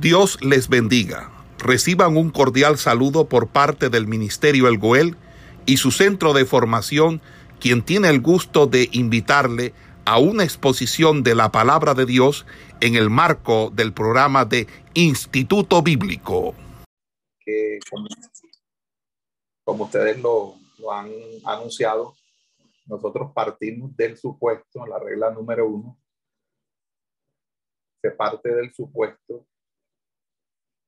Dios les bendiga. Reciban un cordial saludo por parte del Ministerio El Goel y su centro de formación, quien tiene el gusto de invitarle a una exposición de la palabra de Dios en el marco del programa de Instituto Bíblico. Como, ustedes lo, lo han anunciado, nosotros partimos del supuesto, la regla número uno, se parte del supuesto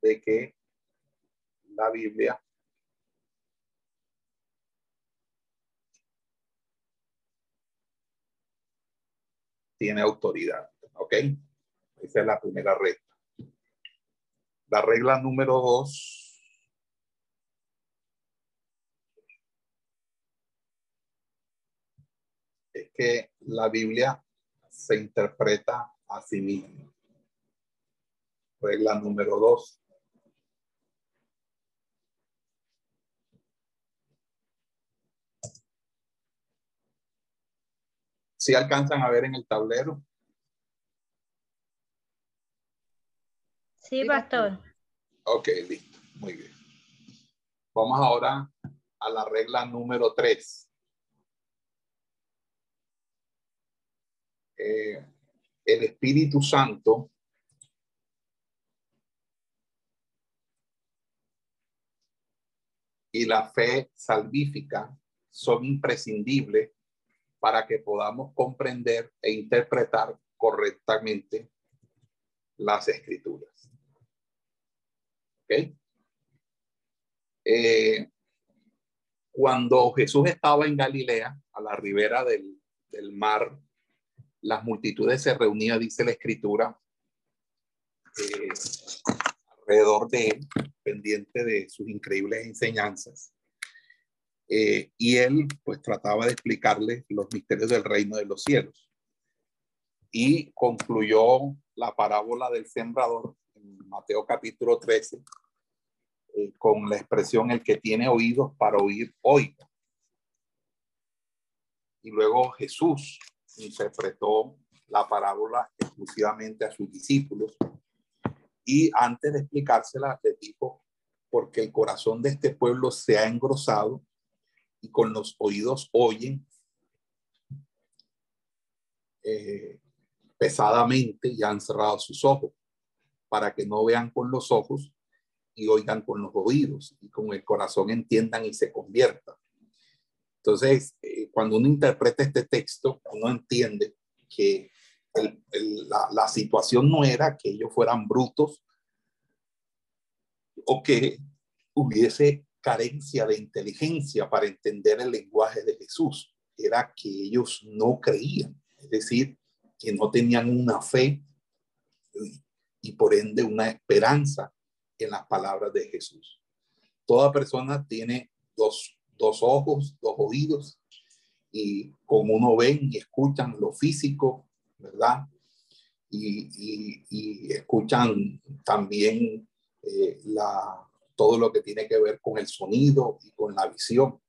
de que la Biblia tiene autoridad. ¿Ok? Esa es la primera regla. La regla número dos es que la Biblia se interpreta a sí misma. Regla número dos. Si alcanzan a ver en el tablero? Sí, pastor. Ok, listo. Muy bien. Vamos ahora a la regla número tres. Eh, el Espíritu Santo y la fe salvífica son imprescindibles para que podamos comprender e interpretar correctamente las escrituras. Eh, cuando Jesús estaba en Galilea, a la ribera del, del mar, las multitudes se reunían, dice la escritura, eh, alrededor de él, pendiente de sus increíbles enseñanzas. Eh, y él pues trataba de explicarle los misterios del reino de los cielos. Y concluyó la parábola del sembrador en Mateo capítulo 13 eh, con la expresión el que tiene oídos para oír, oiga. Y luego Jesús interpretó la parábola exclusivamente a sus discípulos y antes de explicársela les dijo, porque el corazón de este pueblo se ha engrosado y con los oídos oyen eh, pesadamente y han cerrado sus ojos para que no vean con los ojos y oigan con los oídos y con el corazón entiendan y se conviertan. Entonces, eh, cuando uno interpreta este texto, uno entiende que la, la situación no era que ellos fueran brutos o que hubiese carencia de inteligencia para entender el lenguaje de Jesús. Era que ellos no creían, es decir, que no tenían una fe y, por ende una esperanza en las palabras de Jesús. Toda persona tiene dos, dos ojos, dos oídos, y como uno ven y escuchan lo físico, ¿verdad? Y, escuchan también eh, la, todo lo que tiene que ver con el sonido y con la visión,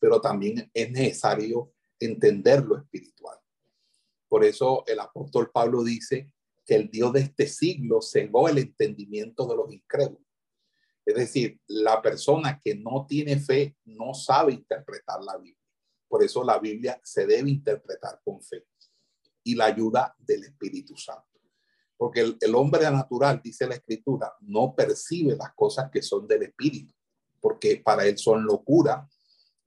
pero también es necesario entender lo espiritual. Por eso el apóstol Pablo dice que el Dios de este siglo cegó el entendimiento de los incrédulos. Es decir, la persona que no tiene fe no sabe interpretar la Biblia. Por eso la Biblia se debe interpretar con fe y la ayuda del Espíritu Santo. Porque el, hombre natural, dice la escritura, no percibe las cosas que son del espíritu, porque para él son locura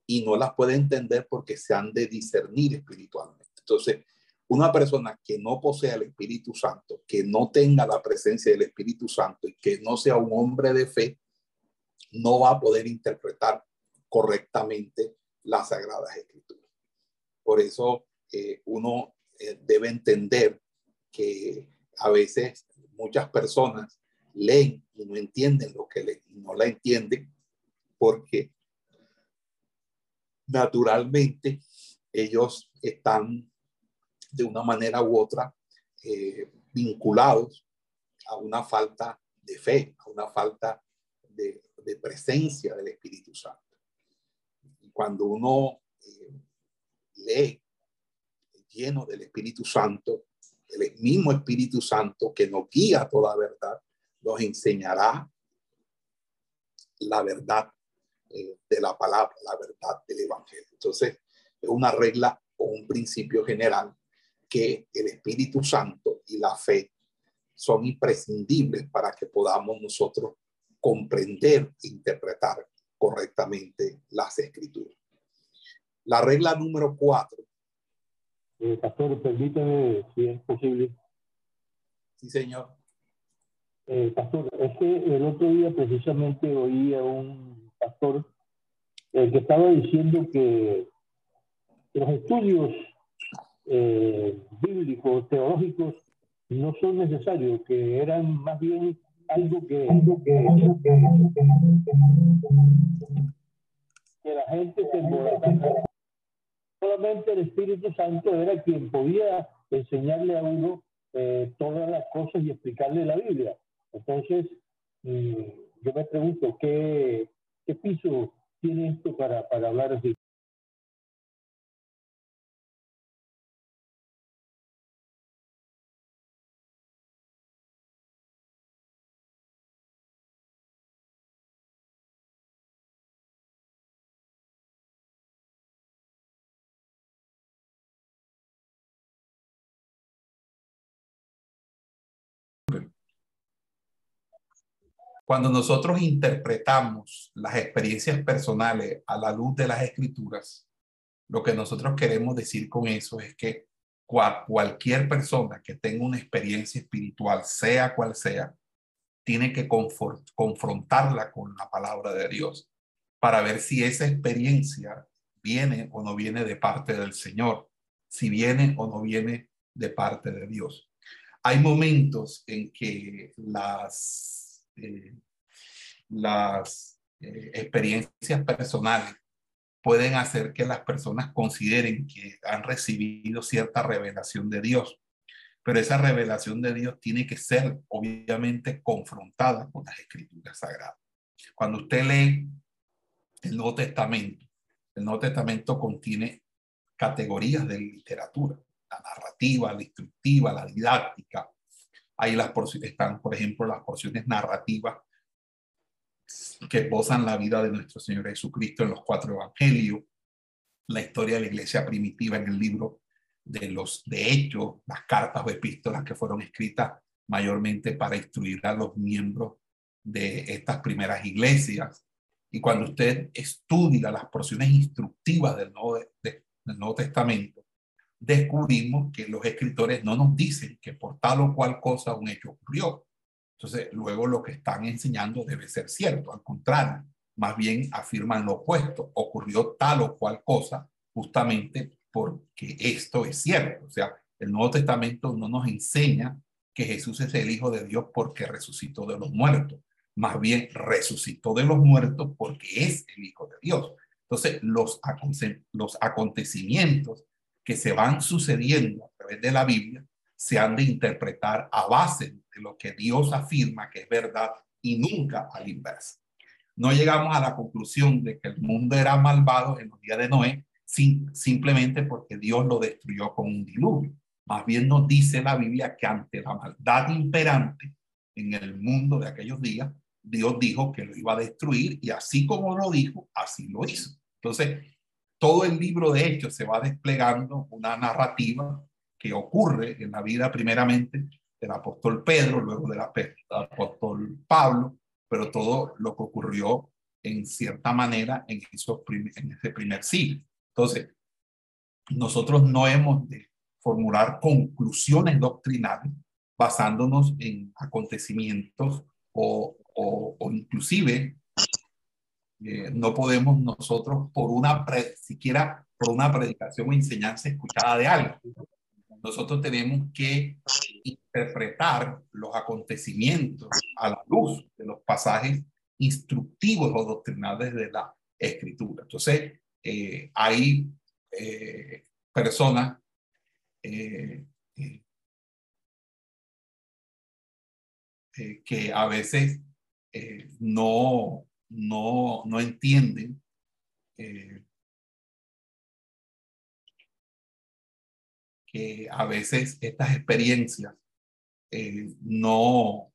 y no las puede entender porque se han de discernir espiritualmente. Entonces, una persona que no posea el Espíritu Santo, que no tenga la presencia del Espíritu Santo y que no sea un hombre de fe, no va a poder interpretar correctamente las sagradas escrituras. Por eso eh, uno eh, debe entender que a veces muchas personas leen y no entienden lo que leen, no la entienden porque naturalmente ellos están de una manera u otra eh, vinculados a una falta de fe, a una falta de, presencia del Espíritu Santo. Y cuando uno eh, lee lleno del Espíritu Santo, el mismo Espíritu Santo que nos guía a toda verdad, nos enseñará la verdad eh, de la palabra, la verdad del Evangelio. Entonces, es una regla o un principio general que el Espíritu Santo y la fe son imprescindibles para que podamos nosotros comprender e interpretar correctamente las escrituras. La regla número cuatro. Eh, pastor, permítame, si es posible. Sí, señor. Eh, pastor, es que el otro día precisamente oí a un pastor eh, que estaba diciendo que los estudios eh, bíblicos, teológicos, no son necesarios, que eran más bien algo que, que, que la gente se Solamente el Espíritu Santo era quien podía enseñarle a uno eh, todas las cosas y explicarle la Biblia. Entonces, mm, yo me pregunto, ¿qué, qué piso tiene esto para, para hablar así? Cuando nosotros interpretamos las experiencias personales a la luz de las escrituras, lo que nosotros queremos decir con eso es que cualquier persona que tenga una experiencia espiritual, sea cual sea, tiene que confrontarla con la palabra de Dios para ver si esa experiencia viene o no viene de parte del Señor, si viene o no viene de parte de Dios. Hay momentos en que las eh, las eh, experiencias personales pueden hacer que las personas consideren que han recibido cierta revelación de Dios. Pero esa revelación de Dios tiene que ser obviamente confrontada con las escrituras sagradas. Cuando usted lee el Nuevo Testamento, el Nuevo Testamento contiene categorías de literatura, la narrativa, la instructiva, la didáctica, Ahí las están, por ejemplo, las porciones narrativas que posan la vida de nuestro Señor Jesucristo en los cuatro evangelios, la historia de la iglesia primitiva en el libro de los de hechos, las cartas o epístolas que fueron escritas mayormente para instruir a los miembros de estas primeras iglesias. Y cuando usted estudia las porciones instructivas del Nuevo, del Nuevo Testamento, descubrimos que los escritores no nos dicen que por tal o cual cosa un hecho ocurrió. Entonces, luego lo que están enseñando debe ser cierto. Al contrario, más bien afirman lo opuesto. Ocurrió tal o cual cosa justamente porque esto es cierto. O sea, el Nuevo Testamento no nos enseña que Jesús es el Hijo de Dios porque resucitó de los muertos. Más bien resucitó de los muertos porque es el Hijo de Dios. Entonces, los, los acontecimientos que se van sucediendo a través de la Biblia se han de interpretar a base de lo que Dios afirma que es verdad y nunca al inverso. No llegamos a la conclusión de que el mundo era malvado en los días de Noé sin, simplemente porque Dios lo destruyó con un diluvio. Más bien nos dice la Biblia que ante la maldad imperante en el mundo de aquellos días, Dios dijo que lo iba a destruir y así como lo dijo, así lo hizo. Entonces, todo el libro de Hechos se va desplegando una narrativa que ocurre en la vida primeramente del apóstol Pedro, luego del apóstol Pablo, pero todo lo que ocurrió en cierta manera en, ese primer siglo. Entonces, nosotros no hemos de formular conclusiones doctrinales basándonos en acontecimientos o, o, o inclusive eh, no podemos nosotros por una, siquiera por una predicación o enseñanza escuchada de algo. Nosotros tenemos que interpretar los acontecimientos a la luz de los pasajes instructivos o doctrinales de la escritura. Entonces, eh, hay eh, personas que a veces no no, no entienden eh, que a veces estas experiencias eh, no,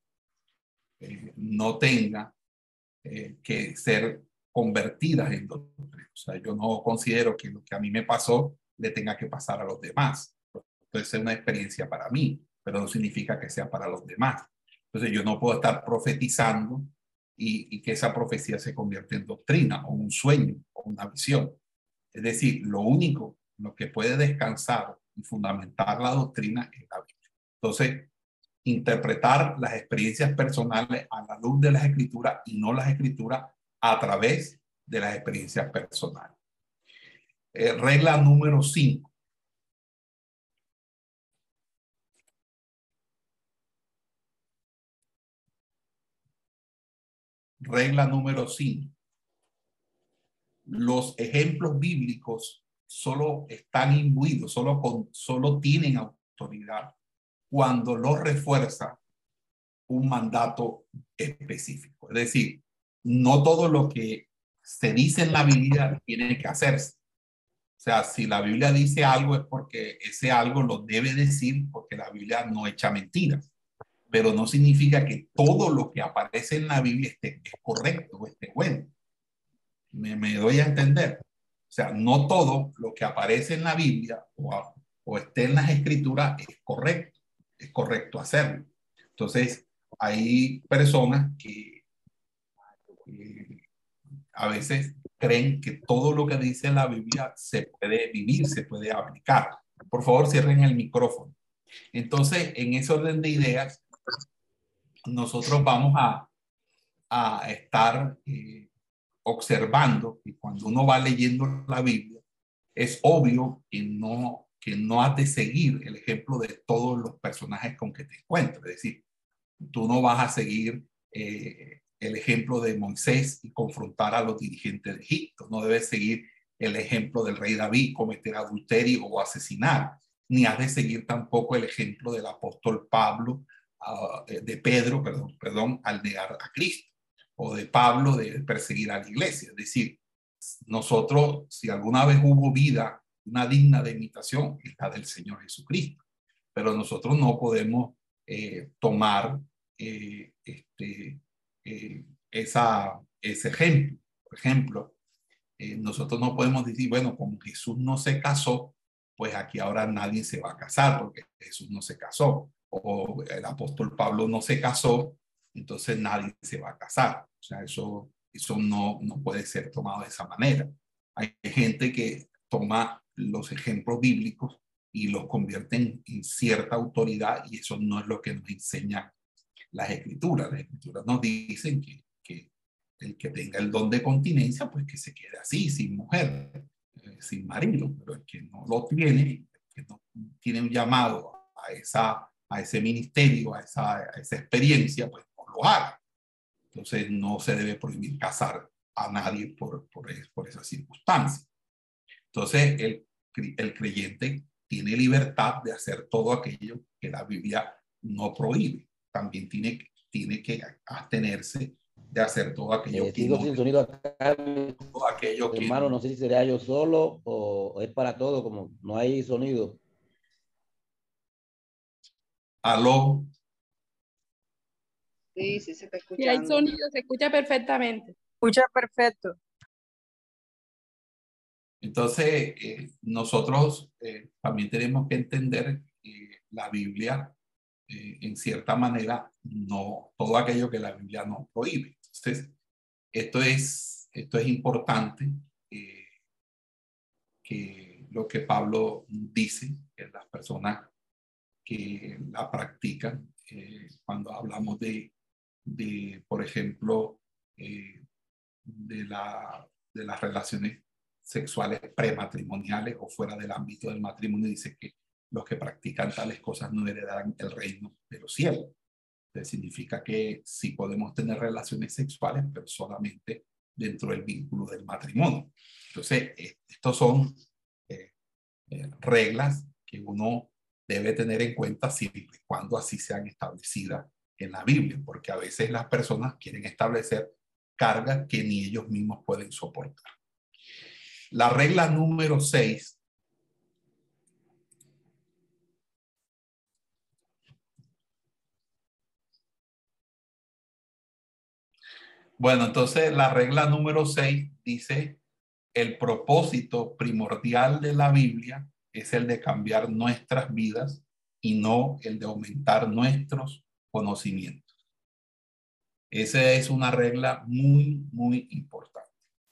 eh, no tenga eh, que ser convertidas en doctrina. O sea, yo no considero que lo que a mí me pasó le tenga que pasar a los demás. Puede ser una experiencia para mí, pero no significa que sea para los demás. Entonces yo no puedo estar profetizando y, que esa profecía se convierta en doctrina o un sueño o una visión. Es decir, lo único, lo que puede descansar y fundamentar la doctrina es la Biblia. Entonces, interpretar las experiencias personales a la luz de las escrituras y no las escrituras a través de las experiencias personales. Eh, regla número 5. Regla número 5. Los ejemplos bíblicos solo están imbuidos, solo, con, solo tienen autoridad cuando los refuerza un mandato específico. Es decir, no todo lo que se dice en la Biblia tiene que hacerse. O sea, si la Biblia dice algo es porque ese algo lo debe decir porque la Biblia no echa mentiras. Pero no significa que todo lo que aparece en la Biblia esté es correcto o esté bueno. Me, me, doy a entender. O sea, no todo lo que aparece en la Biblia o, o esté en las escrituras es correcto. Es correcto hacerlo. Entonces, hay personas que a veces creen que todo lo que dice la Biblia se puede vivir, se puede aplicar. Por favor, cierren el micrófono. Entonces, en ese orden de ideas, nosotros vamos a, a estar eh, observando que cuando uno va leyendo la Biblia, es obvio que no, que no has de seguir el ejemplo de todos los personajes con que te encuentras. Es decir, tú no vas a seguir eh, el ejemplo de Moisés y confrontar a los dirigentes de Egipto. No debes seguir el ejemplo del rey David, cometer adulterio o asesinar, ni has de seguir tampoco el ejemplo del apóstol Pablo, uh, de Pedro, perdón, perdón, al negar a Cristo, o de Pablo de perseguir a la iglesia. Es decir, nosotros, si alguna vez hubo vida, una digna de imitación, es del Señor Jesucristo. Pero nosotros no podemos eh, tomar eh, este, eh, ese ejemplo. Por ejemplo, eh, nosotros no podemos decir, bueno, como Jesús no se casó, pues aquí ahora nadie se va a casar porque Jesús no se casó. O el apóstol Pablo no se casó, entonces nadie se va a casar. O sea, eso, eso no, no puede ser tomado de esa manera. Hay gente que toma los ejemplos bíblicos y los convierte en, en cierta autoridad y eso no es lo que nos enseña las escrituras. Las escrituras nos dicen que, que el que tenga el don de continencia, pues que se quede así, sin mujer, eh, sin marido, pero el que no lo tiene, que no tiene un llamado a, esa, a ese ministerio, a esa, a esa experiencia, pues no lo haga. Entonces no se debe prohibir casar a nadie por, por, por esa circunstancia. Entonces el, el creyente tiene libertad de hacer todo aquello que la Biblia no prohíbe también tiene, tiene que abstenerse de hacer todo aquello eh, que no, sin sonido acá, todo aquello que hermano, no sé si será yo solo o es para todo, como no hay sonido. Aló. Sí, sí, se está escuchando. Si hay sonido, se escucha perfectamente. Escucha perfecto. Entonces, eh, nosotros eh, también tenemos que entender que la Biblia eh, en cierta manera, no todo aquello que la Biblia no prohíbe. Entonces, esto es, esto es importante, eh, que lo que Pablo dice, que las personas que la practican, eh, cuando hablamos de, de por ejemplo, de, la, de las relaciones sexuales prematrimoniales o fuera del ámbito del matrimonio, dice que los que practican tales cosas no heredarán el reino de los cielos. Entonces significa que sí podemos tener relaciones sexuales, pero solamente dentro del vínculo del matrimonio. Entonces, eh, estos son eh, eh, reglas que uno debe tener en cuenta siempre y cuando así sean establecidas en la Biblia, porque a veces las personas quieren establecer cargas que ni ellos mismos pueden soportar. La regla número 6 Bueno, entonces la regla número 6 dice, el propósito primordial de la Biblia es el de cambiar nuestras vidas y no el de aumentar nuestros conocimientos. Esa es una regla muy, muy importante.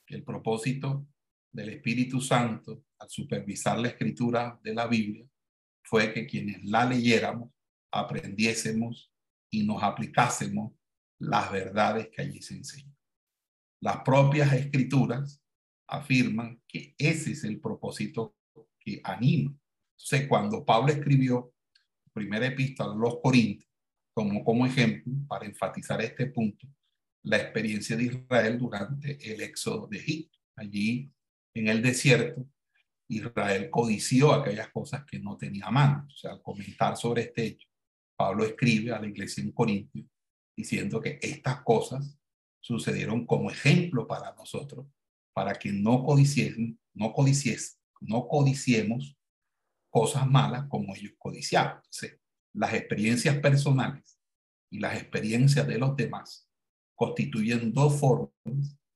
El propósito del Espíritu Santo al supervisar la escritura de la Biblia fue que quienes la leyéramos aprendiésemos y nos aplicásemos las verdades que allí se enseñan. Las propias escrituras afirman que ese es el propósito que anima. Entonces, cuando Pablo escribió primera epístola a los Corintios, como, ejemplo, para enfatizar este punto, la experiencia de Israel durante el éxodo de Egipto. Allí, en el desierto, Israel codició aquellas cosas que no tenía a mano. O sea, al comentar sobre este hecho, Pablo escribe a la iglesia en Corintio diciendo que estas cosas sucedieron como ejemplo para nosotros, para que no codiciesen, no codicies, no codiciemos cosas malas como ellos codiciaban. Las experiencias personales y las experiencias de los demás constituyen dos formas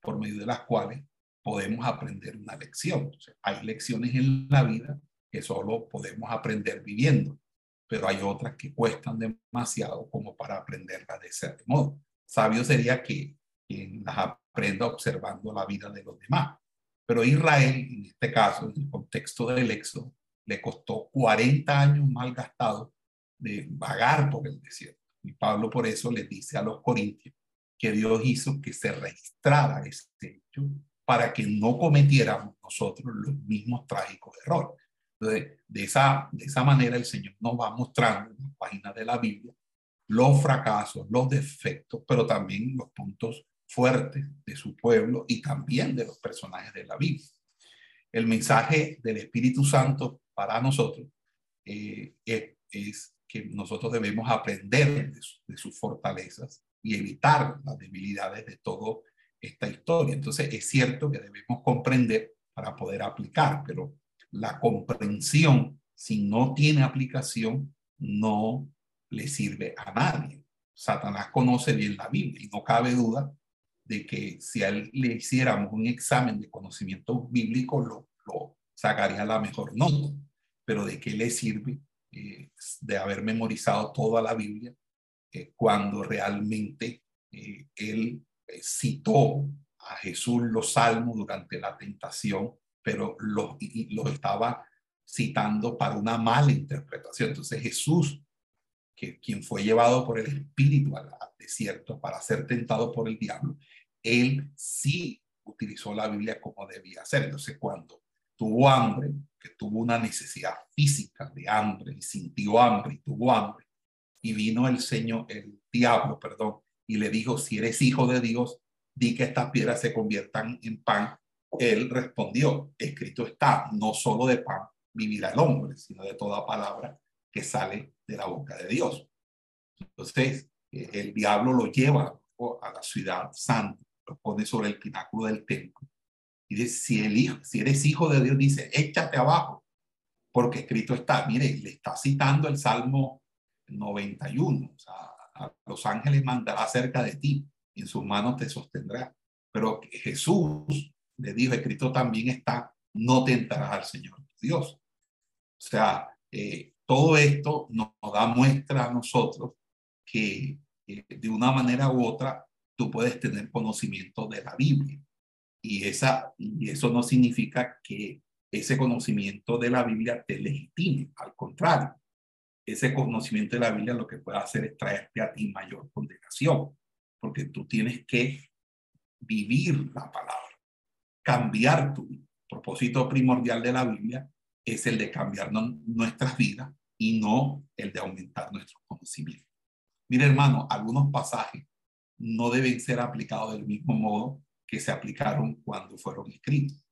por medio de las cuales podemos aprender una lección. hay lecciones en la vida que solo podemos aprender viviendo, pero hay otras que cuestan demasiado como para aprenderlas de ese modo. Sabio sería que quien las aprenda observando la vida de los demás. Pero Israel, en este caso, en el contexto del éxodo, le costó 40 años mal gastados de vagar por el desierto. Y Pablo por eso le dice a los corintios que Dios hizo que se registrara este hecho para que no cometiéramos nosotros los mismos trágicos errores. Entonces, de esa, de esa manera el Señor nos va mostrando en las páginas de la Biblia los fracasos, los defectos, pero también los puntos fuertes de su pueblo y también de los personajes de la Biblia. El mensaje del Espíritu Santo para nosotros eh, es, que nosotros debemos aprender de, de sus fortalezas y evitar las debilidades de toda esta historia. Entonces es cierto que debemos comprender para poder aplicar, pero la comprensión, si no tiene aplicación, no le sirve a nadie. Satanás conoce bien la Biblia y no cabe duda de que si a él le hiciéramos un examen de conocimiento bíblico, lo, lo sacaría la mejor nota. Pero ¿de qué le sirve eh, de haber memorizado toda la Biblia eh, cuando realmente eh, él citó a Jesús los salmos durante la tentación, pero los, los estaba citando para una mala interpretación. Entonces Jesús, que quien fue llevado por el Espíritu al, desierto para ser tentado por el diablo, él sí utilizó la Biblia como debía ser. Entonces cuando tuvo hambre, que tuvo una necesidad física de hambre y sintió hambre y tuvo hambre, y vino el Señor, el diablo, perdón, y le dijo, si eres hijo de Dios, di que estas piedras se conviertan en pan. Él respondió, escrito está, no solo de pan vivirá el hombre, sino de toda palabra que sale de la boca de Dios. Entonces, eh, el diablo lo lleva a la ciudad santa, lo pone sobre el pináculo del templo. Y dice, si, el hijo, si eres hijo de Dios, dice, échate abajo, porque escrito está, mire, le está citando el Salmo 91, o sea, a los ángeles mandará cerca de ti, en sus manos te sostendrá. Pero Jesús le dijo, escrito también está, no tentarás al Señor Dios. O sea, eh, todo esto nos, da muestra a nosotros que eh, de una manera u otra tú puedes tener conocimiento de la Biblia. Y, esa, y eso no significa que ese conocimiento de la Biblia te legitime, al contrario, ese conocimiento de la Biblia lo que puede hacer es traerte a ti mayor condenación, porque tú tienes que vivir la palabra, cambiar tu propósito primordial de la Biblia es el de cambiar nuestras vidas y no el de aumentar nuestros conocimientos. Mira, hermano, algunos pasajes no deben ser aplicados del mismo modo que se aplicaron cuando fueron escritos.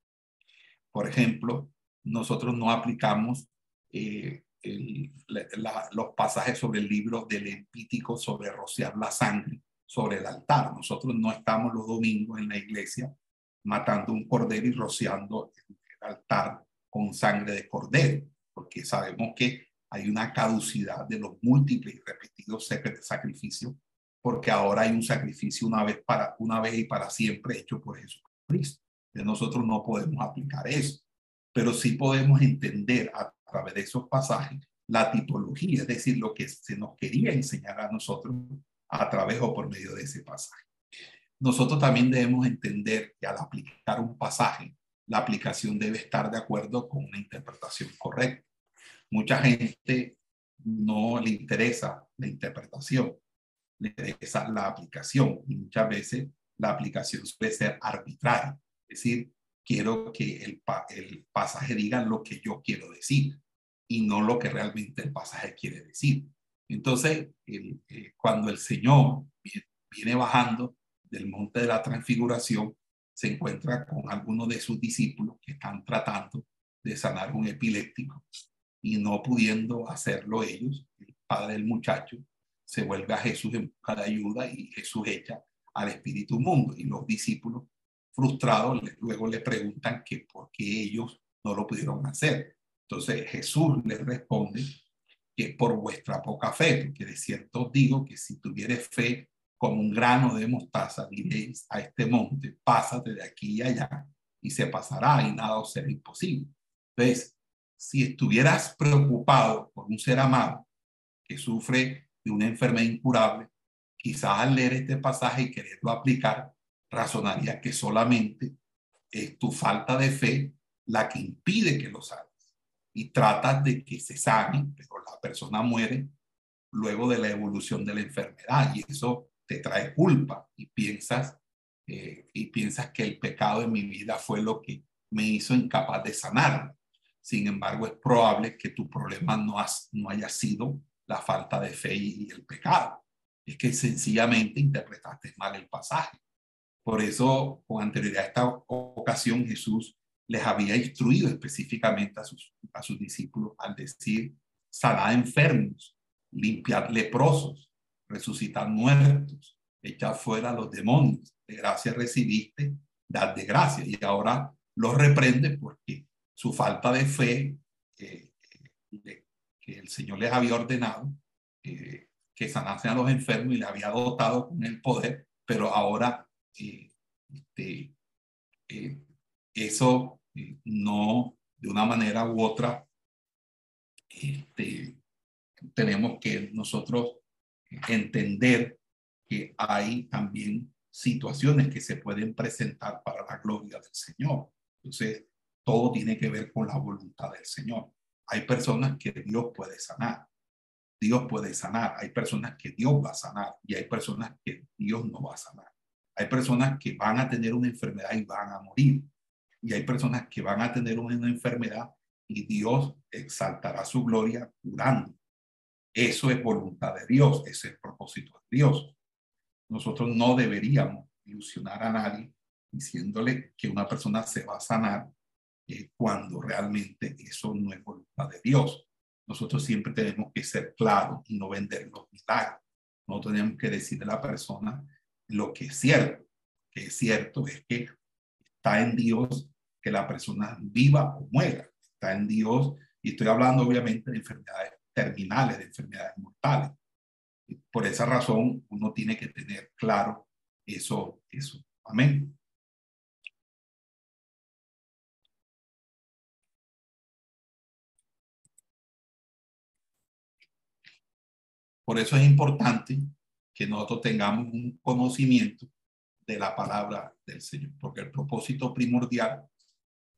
Por ejemplo, nosotros no aplicamos eh, los pasajes sobre el libro del Empítico sobre rociar la sangre sobre el altar. Nosotros no estamos los domingos en la iglesia matando un cordero y rociando el altar con sangre de cordero, porque sabemos que hay una caducidad de los múltiples y repetidos sacrificios porque ahora hay un sacrificio una vez, para, una vez y para siempre hecho por Jesucristo. Nosotros no podemos aplicar eso, pero sí podemos entender a través de esos pasajes la tipología, es decir, lo que se nos quería enseñar a nosotros a través o por medio de ese pasaje. Nosotros también debemos entender que al aplicar un pasaje, la aplicación debe estar de acuerdo con una interpretación correcta. Mucha gente no le interesa la interpretación, le interesa la aplicación muchas veces la aplicación suele ser arbitraria. Es decir, quiero que el, el pasaje diga lo que yo quiero decir y no lo que realmente el pasaje quiere decir. Entonces, eh, cuando el Señor viene bajando del monte de la transfiguración, se encuentra con algunos de sus discípulos que están tratando de sanar un epiléptico y no pudiendo hacerlo ellos, el padre del muchacho se vuelve a Jesús en busca de ayuda y Jesús echa al espíritu mundo y los discípulos frustrados luego le preguntan que por qué ellos no lo pudieron hacer. Entonces Jesús les responde que por vuestra poca fe, porque de cierto digo que si tuvieres fe como un grano de mostaza, diréis a este monte, pásate de aquí y allá, y se pasará y nada os será imposible. Entonces, si estuvieras preocupado por un ser amado que sufre de una enfermedad incurable, quizás al leer este pasaje y quererlo aplicar, razonaría que solamente es tu falta de fe la que impide que lo salves. Y tratas de que se sane, pero la persona muere luego de la evolución de la enfermedad y eso te trae culpa y piensas, eh, y piensas que el pecado de mi vida fue lo que me hizo incapaz de sanar. Sin embargo, es probable que tu problema no, has, no haya sido la falta de fe y el pecado. Es que sencillamente interpretaste mal el pasaje. Por eso, con anterioridad a esta ocasión, Jesús les había instruido específicamente a sus, discípulos al decir, sanad enfermos, limpiar leprosos, resucitar muertos, echar fuera los demonios. De gracia recibiste, dad de gracia. Y ahora los reprende porque su falta de fe, eh, eh, que el Señor les había ordenado, eh, que sanasen a los enfermos y le había dotado con el poder, pero ahora este, eso no, de una manera u otra, este, tenemos que nosotros entender que hay también situaciones que se pueden presentar para la gloria del Señor. Entonces, todo tiene que ver con la voluntad del Señor. Hay personas que Dios puede sanar. Dios puede sanar. Hay personas que Dios va a sanar y hay personas que Dios no va a sanar. Hay personas que van a tener una enfermedad y van a morir. Y hay personas que van a tener una enfermedad y Dios exaltará su gloria curando. Eso es voluntad de Dios, ese es el propósito de Dios. Nosotros no deberíamos ilusionar a nadie diciéndole que una persona se va a sanar eh, cuando realmente eso no es voluntad de Dios. Nosotros siempre tenemos que ser claros y no vender los milagros. No tenemos que decirle a la persona lo que es cierto. que es cierto es que está en Dios que la persona viva o muera. Está en Dios, y estoy hablando obviamente de enfermedades terminales, de enfermedades mortales. Por esa razón, uno tiene que tener claro eso, eso. Amén. Por eso es importante que nosotros tengamos un conocimiento de la palabra del Señor, porque el propósito primordial,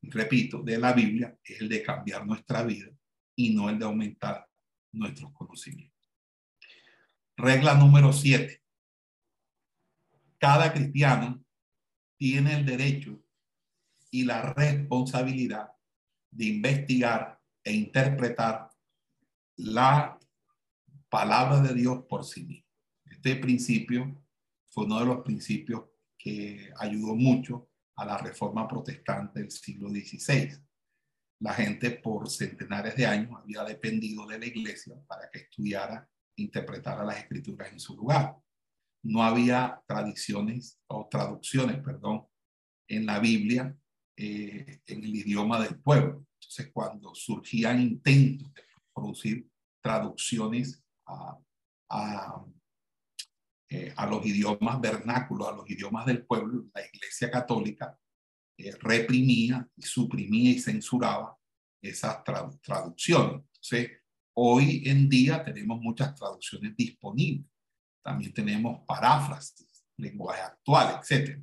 repito, de la Biblia es el de cambiar nuestra vida y no el de aumentar nuestros conocimientos. Regla número siete. Cada cristiano tiene el derecho y la responsabilidad de investigar e interpretar la palabra de Dios por sí mismo. Este principio fue uno de los principios que ayudó mucho a la reforma protestante del siglo XVI la gente por centenares de años había dependido de la iglesia para que estudiara interpretara las escrituras en su lugar. No había tradiciones o traducciones, perdón, en la Biblia eh, en el idioma del pueblo. Entonces, cuando surgían intentos de producir traducciones eh, a los idiomas vernáculos, a los idiomas del pueblo, la Iglesia Católica eh, reprimía y suprimía y censuraba esas traducciones. Entonces, hoy en día tenemos muchas traducciones disponibles. También tenemos paráfrasis, lenguaje actual, etc.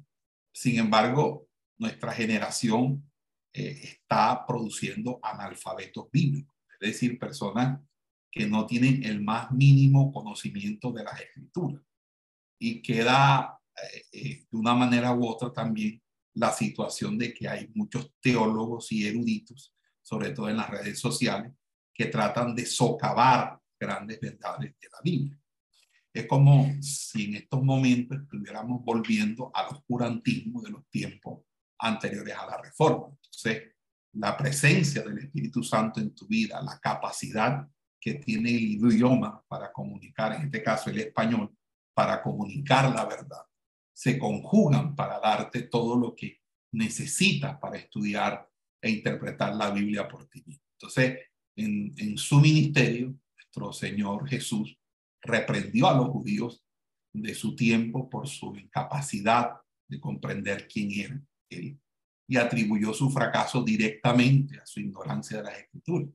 Sin embargo, nuestra generación eh, está produciendo analfabetos bíblicos, es decir, personas que no tienen el más mínimo conocimiento de las escrituras. Y queda eh, eh, de una manera u otra también la situación de que hay muchos teólogos y eruditos, sobre todo en las redes sociales, que tratan de socavar grandes verdades de la Biblia. Es como si en estos momentos estuviéramos volviendo al oscurantismo de los tiempos anteriores a la reforma. Entonces, la presencia del Espíritu Santo en tu vida, la capacidad que tiene el idioma para comunicar, en este caso el español, para comunicar la verdad, se conjugan para darte todo lo que necesitas para estudiar e interpretar la Biblia por ti mismo. Entonces, en, su ministerio, nuestro Señor Jesús reprendió a los judíos de su tiempo por su incapacidad de comprender quién era él y atribuyó su fracaso directamente a su ignorancia de las escrituras.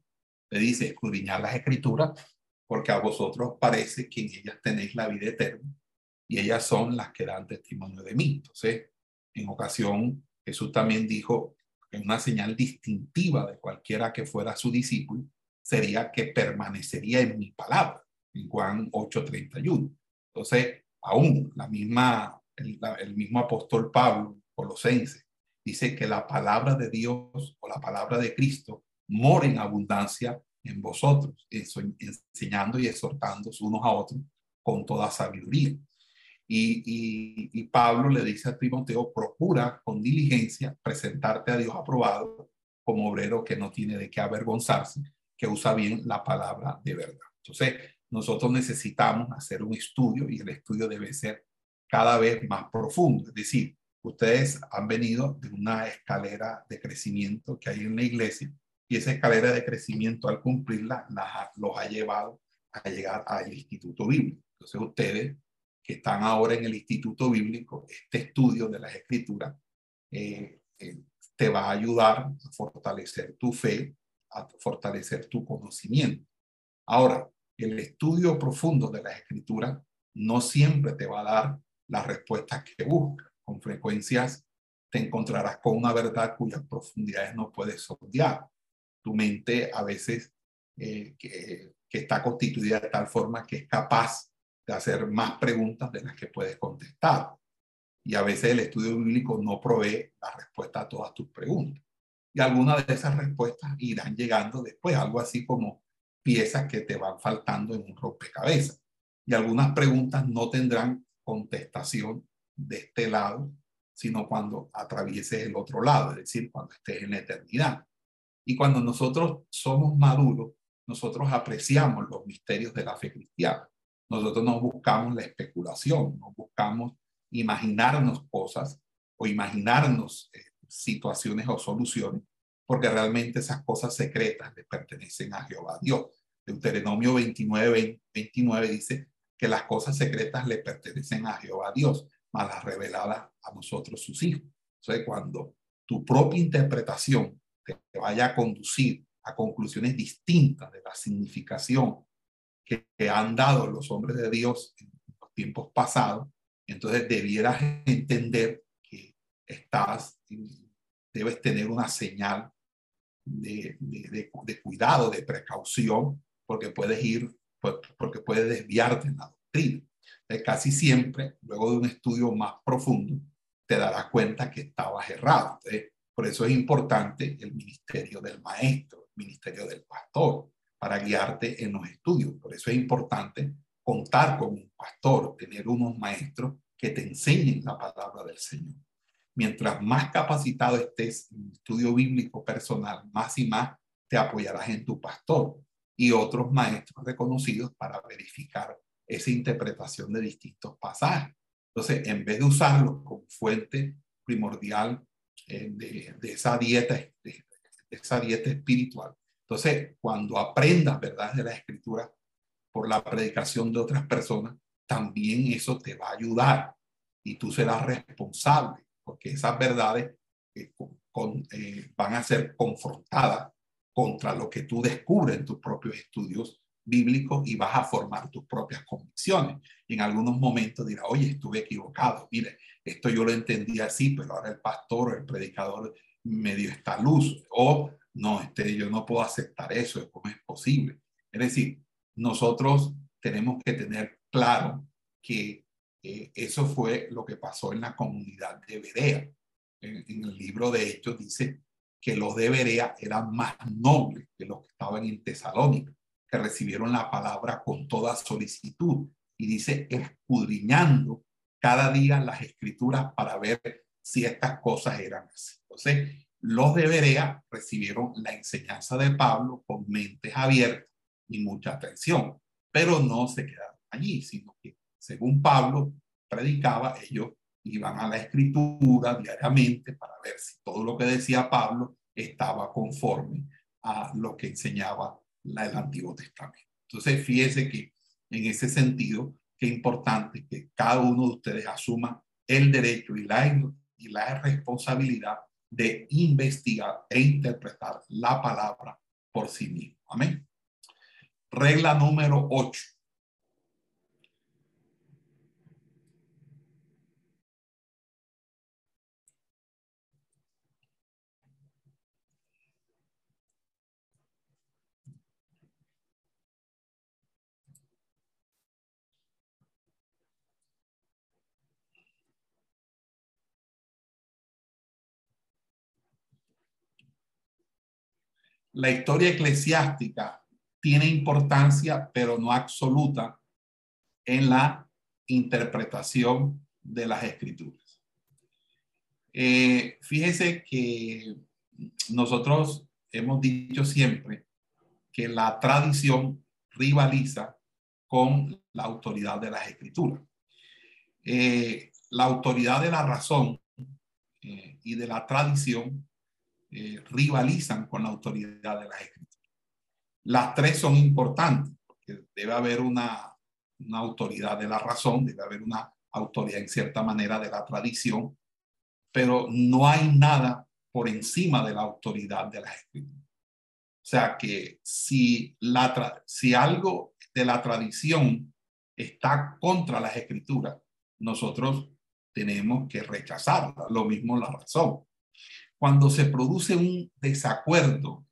Le dice, escudriñar las escrituras porque a vosotros parece que en ellas tenéis la vida eterna y ellas son las que dan testimonio de mí. Entonces, en ocasión, Jesús también dijo que una señal distintiva de cualquiera que fuera su discípulo sería que permanecería en mi palabra, en Juan 8:31. Entonces, aún la misma, el, mismo apóstol Pablo, Colosenses, dice que la palabra de Dios o la palabra de Cristo mora en abundancia en vosotros, enseñando y exhortando unos a otros con toda sabiduría. Y, y, Pablo le dice a Timoteo, procura con diligencia presentarte a Dios aprobado como obrero que no tiene de qué avergonzarse, que usa bien la palabra de verdad. Entonces, nosotros necesitamos hacer un estudio y el estudio debe ser cada vez más profundo, es decir, ustedes han venido de una escalera de crecimiento que hay en la iglesia y esa escalera de crecimiento al cumplirla los ha llevado a llegar al instituto bíblico. Entonces ustedes que están ahora en el instituto bíblico, este estudio de las escrituras eh, eh, te va a ayudar a fortalecer tu fe, a fortalecer tu conocimiento. Ahora, el estudio profundo de las escrituras no siempre te va a dar las respuestas que buscas con frecuencias te encontrarás con una verdad cuyas profundidades no puedes sondear. Tu mente a veces eh, que, que está constituida de tal forma que es capaz de hacer más preguntas de las que puedes contestar. Y a veces el estudio bíblico no provee la respuesta a todas tus preguntas. Y algunas de esas respuestas irán llegando después, algo así como piezas que te van faltando en un rompecabezas. Y algunas preguntas no tendrán contestación de este lado, sino cuando atravieses el otro lado, es decir, cuando estés en la eternidad. Y cuando nosotros somos maduros, nosotros apreciamos los misterios de la fe cristiana. Nosotros no buscamos la especulación, no buscamos imaginarnos cosas o imaginarnos eh, situaciones o soluciones, porque realmente esas cosas secretas le pertenecen a Jehová Dios. Deuteronomio 29, 29 dice que las cosas secretas le pertenecen a Jehová Dios más las reveladas a nosotros sus hijos. Entonces, cuando tu propia interpretación te vaya a conducir a conclusiones distintas de la significación que, han dado los hombres de Dios en los tiempos pasados, entonces debieras entender que estás, debes tener una señal de, de, cuidado, de precaución, porque puedes ir, porque puedes desviarte en la doctrina casi siempre, luego de un estudio más profundo, te darás cuenta que estabas errado. por eso es importante el ministerio del maestro, el ministerio del pastor, para guiarte en los estudios. Por eso es importante contar con un pastor, tener unos maestros que te enseñen la palabra del Señor. Mientras más capacitado estés en estudio bíblico personal, más y más te apoyarás en tu pastor y otros maestros reconocidos para verificar esa interpretación de distintos pasajes. Entonces, en vez de usarlo como fuente primordial eh, de, esa dieta, de, esa dieta espiritual, entonces, cuando aprendas verdades de la escritura por la predicación de otras personas, también eso te va a ayudar y tú serás responsable, porque esas verdades eh, con, eh, van a ser confrontadas contra lo que tú descubres en tus propios estudios bíblicos y vas a formar tus propias convicciones. Y en algunos momentos dirás, oye, estuve equivocado, mire, esto yo lo entendí así, pero ahora el pastor o el predicador me dio esta luz. O no, este, yo no puedo aceptar eso, ¿cómo es posible? Es decir, nosotros tenemos que tener claro que eh, eso fue lo que pasó en la comunidad de Berea. En, el libro de Hechos dice que los de Berea eran más nobles que los que estaban en Tesalónica, que recibieron la palabra con toda solicitud. Y dice, escudriñando cada día las escrituras para ver si estas cosas eran así. Entonces, los de Berea recibieron la enseñanza de Pablo con mentes abiertas y mucha atención, pero no se quedaron allí, sino que según Pablo predicaba, ellos iban a la escritura diariamente para ver si todo lo que decía Pablo estaba conforme a lo que enseñaba el Antiguo Testamento. Entonces, fíjese que en ese sentido, qué importante que cada uno de ustedes asuma el derecho y la, y la responsabilidad de investigar e interpretar la palabra por sí mismo. Amén. Regla número 8. La historia eclesiástica tiene importancia, pero no absoluta, en la interpretación de las escrituras. Eh, fíjese que nosotros hemos dicho siempre que la tradición rivaliza con la autoridad de las escrituras. Eh, la autoridad de la razón eh, y de la tradición eh, rivalizan con la autoridad de las escrituras. Las tres son importantes, porque debe haber una, una autoridad de la razón, debe haber una autoridad en cierta manera de la tradición, pero no hay nada por encima de la autoridad de las escrituras. O sea que si, la si algo de la tradición está contra las escrituras, nosotros tenemos que rechazarla. Lo mismo la razón cuando se produce un desacuerdo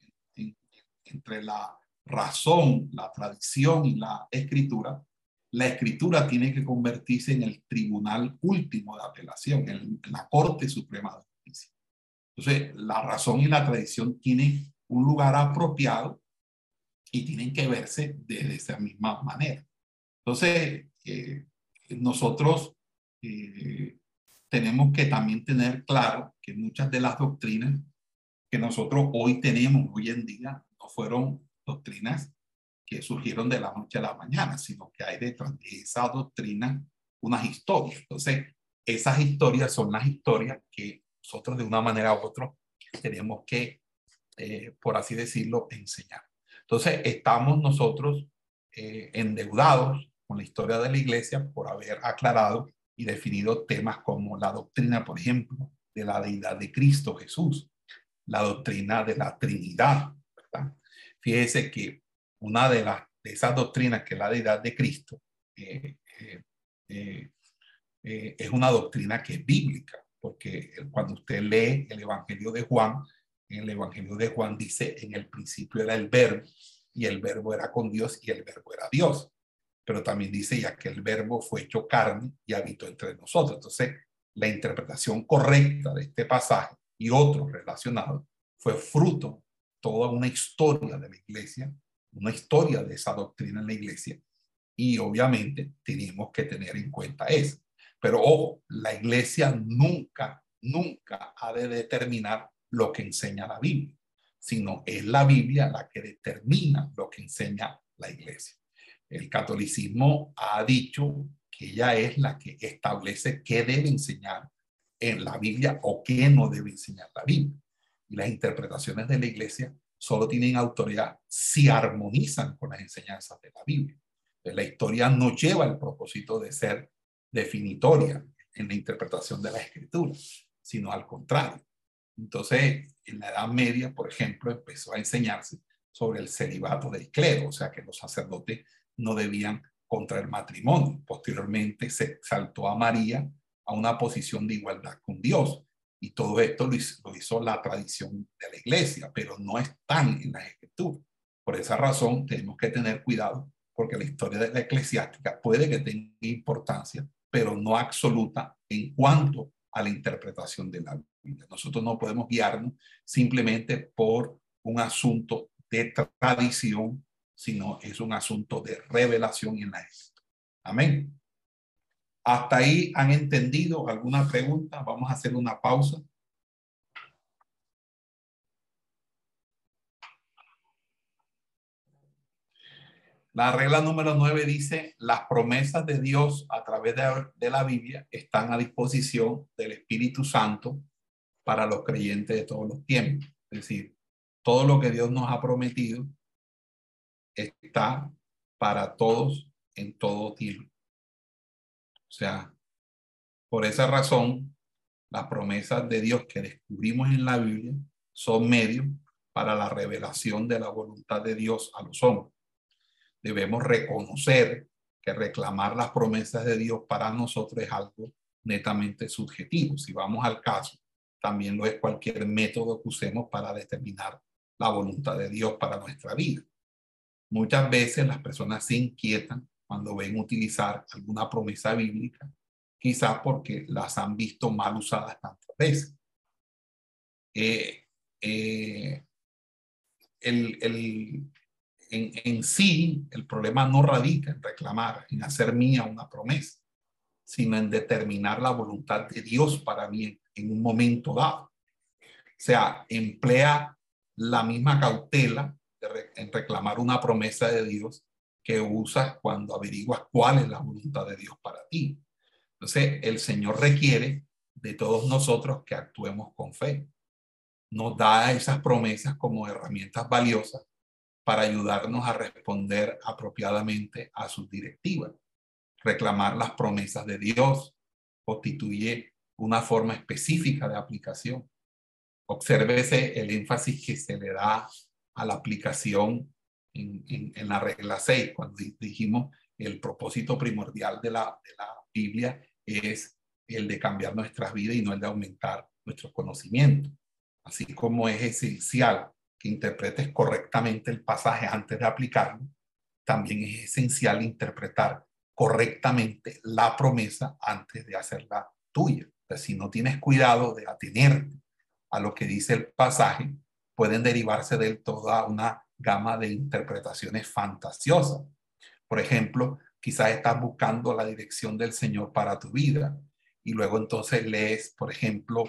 entre la razón, la tradición y la escritura, la escritura tiene que convertirse en el tribunal último de apelación, en la Corte Suprema de Justicia. Entonces, la razón y la tradición tienen un lugar apropiado y tienen que verse de esa misma manera. Entonces, eh, nosotros eh, tenemos que también tener claro que muchas de las doctrinas que nosotros hoy tenemos, hoy en día, no fueron doctrinas que surgieron de la noche a la mañana, sino que hay detrás de esa doctrina unas historias. Entonces, esas historias son las historias que nosotros de una manera u otra tenemos que, eh, por así decirlo, enseñar. Entonces, estamos nosotros eh, endeudados con la historia de la iglesia por haber aclarado y definido temas como la doctrina, por ejemplo, de la deidad de Cristo Jesús, la doctrina de la Trinidad. ¿verdad? Fíjese que una de, las, de esas doctrinas, que es la deidad de Cristo, eh, eh, eh, es una doctrina que es bíblica, porque cuando usted lee el Evangelio de Juan, el Evangelio de Juan dice, en el principio era el verbo, y el verbo era con Dios, y el verbo era Dios pero también dice ya que el verbo fue hecho carne y habitó entre nosotros. Entonces, la interpretación correcta de este pasaje y otros relacionados fue fruto toda una historia de la iglesia, una historia de esa doctrina en la iglesia, y obviamente tenemos que tener en cuenta eso. Pero ojo, la iglesia nunca, nunca ha de determinar lo que enseña la Biblia, sino es la Biblia la que determina lo que enseña la iglesia. El catolicismo ha dicho que ella es la que establece qué debe enseñar en la Biblia o qué no debe enseñar la Biblia. Y las interpretaciones de la iglesia solo tienen autoridad si armonizan con las enseñanzas de la Biblia. La historia no lleva el propósito de ser definitoria en la interpretación de la escritura, sino al contrario. Entonces, en la Edad Media, por ejemplo, empezó a enseñarse sobre el celibato del clero, o sea que los sacerdotes no debían contraer matrimonio. Posteriormente se saltó a María a una posición de igualdad con Dios. Y todo esto lo hizo, la tradición de la iglesia, pero no están en la escritura. Por esa razón tenemos que tener cuidado porque la historia de la eclesiástica puede que tenga importancia, pero no absoluta en cuanto a la interpretación de la Biblia. Nosotros no podemos guiarnos simplemente por un asunto de tradición, sino es un asunto de revelación en la escritura. Amén. ¿Hasta ahí han entendido alguna pregunta? Vamos a hacer una pausa. La regla número nueve dice, las promesas de Dios a través de, de, la Biblia están a disposición del Espíritu Santo para los creyentes de todos los tiempos. Es decir, todo lo que Dios nos ha prometido está para todos en todo tiempo. O sea, por esa razón, las promesas de Dios que descubrimos en la Biblia son medios para la revelación de la voluntad de Dios a los hombres. Debemos reconocer que reclamar las promesas de Dios para nosotros es algo netamente subjetivo. Si vamos al caso, también lo es cualquier método que usemos para determinar la voluntad de Dios para nuestra vida. Muchas veces las personas se inquietan cuando ven utilizar alguna promesa bíblica, quizás porque las han visto mal usadas tantas veces. Eh, eh, el, el, en, en, sí, el problema no radica en reclamar, en hacer mía una promesa, sino en determinar la voluntad de Dios para mí en, en un momento dado. O sea, emplea la misma cautela en reclamar una promesa de Dios que usas cuando averiguas cuál es la voluntad de Dios para ti. Entonces, el Señor requiere de todos nosotros que actuemos con fe. Nos da esas promesas como herramientas valiosas para ayudarnos a responder apropiadamente a sus directivas. Reclamar las promesas de Dios constituye una forma específica de aplicación. Obsérvese el énfasis que se le da a la aplicación en, la regla 6, cuando dijimos el propósito primordial de la, Biblia es el de cambiar nuestras vidas y no el de aumentar nuestros conocimientos. Así como es esencial que interpretes correctamente el pasaje antes de aplicarlo, también es esencial interpretar correctamente la promesa antes de hacerla tuya. si no tienes cuidado de atenerte a lo que dice el pasaje, pueden derivarse de toda una gama de interpretaciones fantasiosas. Por ejemplo, quizás estás buscando la dirección del Señor para tu vida y luego entonces lees, por ejemplo,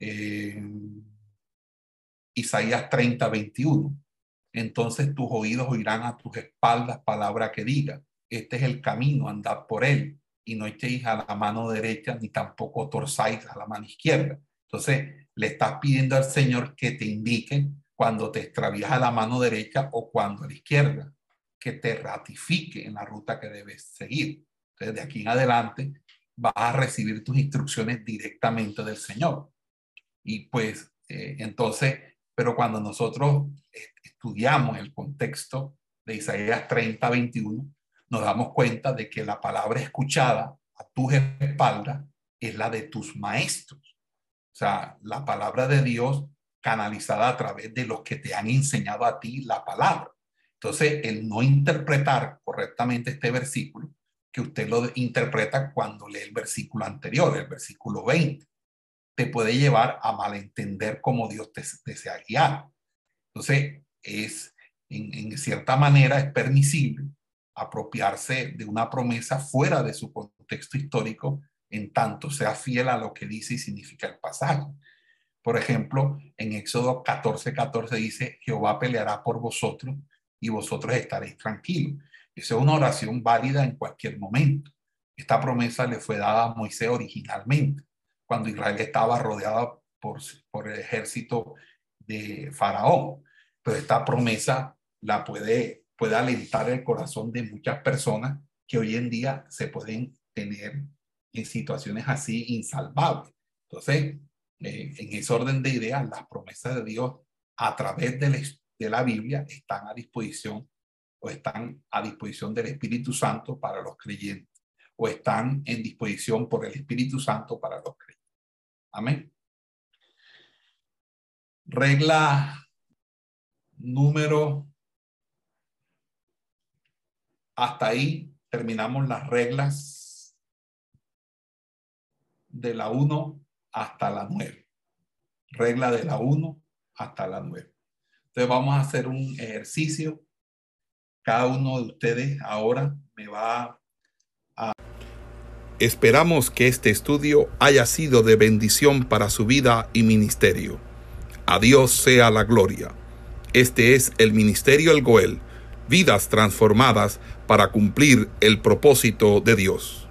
eh, Isaías 30, 21. Entonces tus oídos oirán a tus espaldas palabra que diga, este es el camino, andad por él y no echéis a la mano derecha ni tampoco torzáis a la mano izquierda. Entonces le estás pidiendo al Señor que te indique cuando te extravías a la mano derecha o cuando a la izquierda, que te ratifique en la ruta que debes seguir. Entonces, de aquí en adelante vas a recibir tus instrucciones directamente del Señor. Y pues, eh, entonces, pero cuando nosotros estudiamos el contexto de Isaías 30, 21, nos damos cuenta de que la palabra escuchada a tus espaldas es la de tus maestros. O sea, la palabra de Dios canalizada a través de los que te han enseñado a ti la palabra. Entonces, el no interpretar correctamente este versículo, que usted lo interpreta cuando lee el versículo anterior, el versículo 20, te puede llevar a malentender cómo Dios te desea guiar. Entonces, es, en, en cierta manera, es permisible apropiarse de una promesa fuera de su contexto histórico en tanto sea fiel a lo que dice y significa el pasaje. Por ejemplo, en Éxodo 14, 14 dice, Jehová peleará por vosotros y vosotros estaréis tranquilos. Esa es una oración válida en cualquier momento. Esta promesa le fue dada a Moisés originalmente, cuando Israel estaba rodeado por, por el ejército de Faraón. Pero esta promesa la puede pueda alentar el corazón de muchas personas que hoy en día se pueden tener en situaciones así insalvables. Entonces, eh, en ese orden de ideas, las promesas de Dios a través de la, de la Biblia están a disposición o están a disposición del Espíritu Santo para los creyentes o están en disposición por el Espíritu Santo para los creyentes. Amén. Regla número... Hasta ahí terminamos las reglas de la 1 hasta la 9. Regla de la 1 hasta la 9. Entonces vamos a hacer un ejercicio. Cada uno de ustedes ahora me va a... Esperamos que este estudio haya sido de bendición para su vida y ministerio. A Dios sea la gloria. Este es el Ministerio El Goel, vidas transformadas para cumplir el propósito de Dios.